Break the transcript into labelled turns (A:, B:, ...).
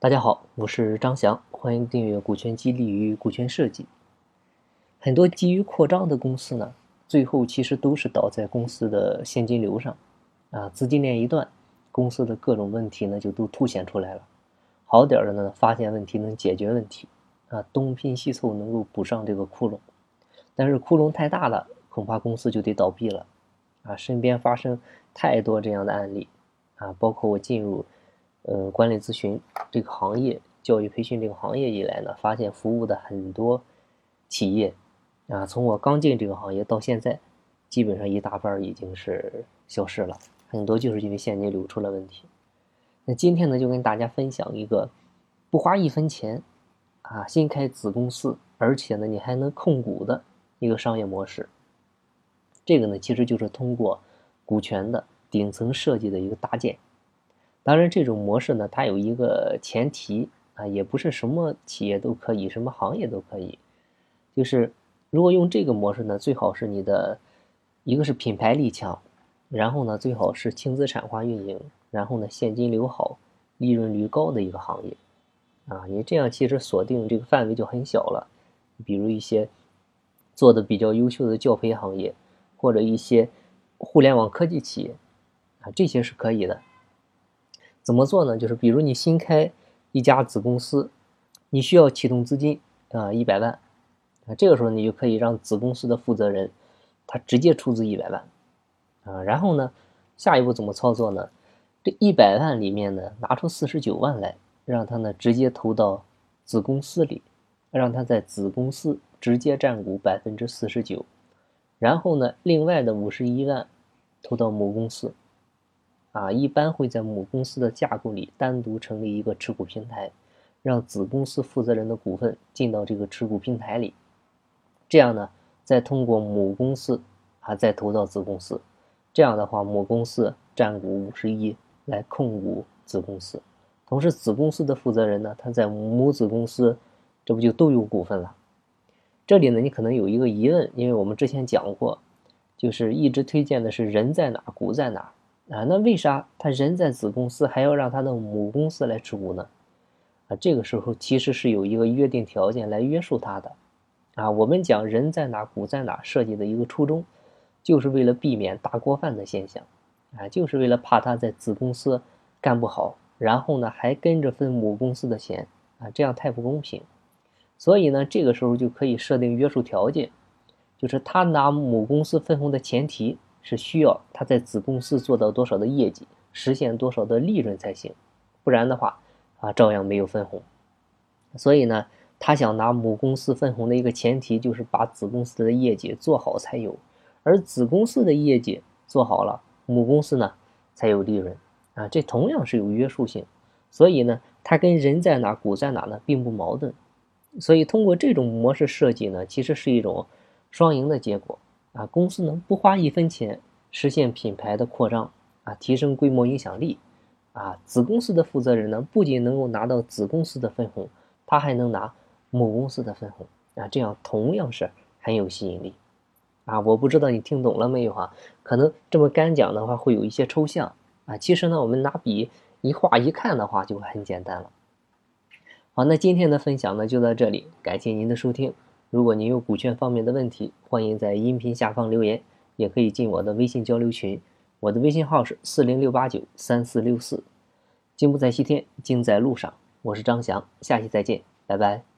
A: 大家好，我是张翔，欢迎订阅《股权激励与股权设计》。很多急于扩张的公司呢，最后其实都是倒在公司的现金流上，啊，资金链一断，公司的各种问题呢就都凸显出来了。好点的呢，发现问题能解决问题，啊，东拼西凑能够补上这个窟窿。但是窟窿太大了，恐怕公司就得倒闭了，啊，身边发生太多这样的案例，啊，包括我进入。呃，管理咨询这个行业，教育培训这个行业以来呢，发现服务的很多企业啊，从我刚进这个行业到现在，基本上一大半已经是消失了，很多就是因为现金流出了问题。那今天呢，就跟大家分享一个不花一分钱啊，新开子公司，而且呢，你还能控股的一个商业模式。这个呢，其实就是通过股权的顶层设计的一个搭建。当然，这种模式呢，它有一个前提啊，也不是什么企业都可以，什么行业都可以。就是如果用这个模式呢，最好是你的一个是品牌力强，然后呢，最好是轻资产化运营，然后呢，现金流好、利润率高的一个行业啊。你这样其实锁定这个范围就很小了，比如一些做的比较优秀的教培行业，或者一些互联网科技企业啊，这些是可以的。怎么做呢？就是比如你新开一家子公司，你需要启动资金啊一百万，啊这个时候你就可以让子公司的负责人他直接出资一百万，啊然后呢下一步怎么操作呢？这一百万里面呢拿出四十九万来，让他呢直接投到子公司里，让他在子公司直接占股百分之四十九，然后呢另外的五十一万投到母公司。啊，一般会在母公司的架构里单独成立一个持股平台，让子公司负责人的股份进到这个持股平台里，这样呢，再通过母公司啊再投到子公司，这样的话母公司占股五十一来控股子公司，同时子公司的负责人呢他在母子公司，这不就都有股份了？这里呢你可能有一个疑问，因为我们之前讲过，就是一直推荐的是人在哪股在哪。啊，那为啥他人在子公司还要让他的母公司来持股呢？啊，这个时候其实是有一个约定条件来约束他的。啊，我们讲人在哪股在哪设计的一个初衷，就是为了避免大锅饭的现象。啊，就是为了怕他在子公司干不好，然后呢还跟着分母公司的钱，啊，这样太不公平。所以呢，这个时候就可以设定约束条件，就是他拿母公司分红的前提。是需要他在子公司做到多少的业绩，实现多少的利润才行，不然的话啊，照样没有分红。所以呢，他想拿母公司分红的一个前提就是把子公司的业绩做好才有，而子公司的业绩做好了，母公司呢才有利润啊，这同样是有约束性。所以呢，它跟人在哪股在哪呢并不矛盾。所以通过这种模式设计呢，其实是一种双赢的结果。啊，公司能不花一分钱实现品牌的扩张啊，提升规模影响力啊，子公司的负责人呢，不仅能够拿到子公司的分红，他还能拿母公司的分红啊，这样同样是很有吸引力啊。我不知道你听懂了没有啊？可能这么干讲的话会有一些抽象啊，其实呢，我们拿笔一画一看的话就很简单了。好，那今天的分享呢就到这里，感谢您的收听。如果您有股权方面的问题，欢迎在音频下方留言，也可以进我的微信交流群。我的微信号是四零六八九三四六四。金不在西天，金在路上。我是张翔，下期再见，拜拜。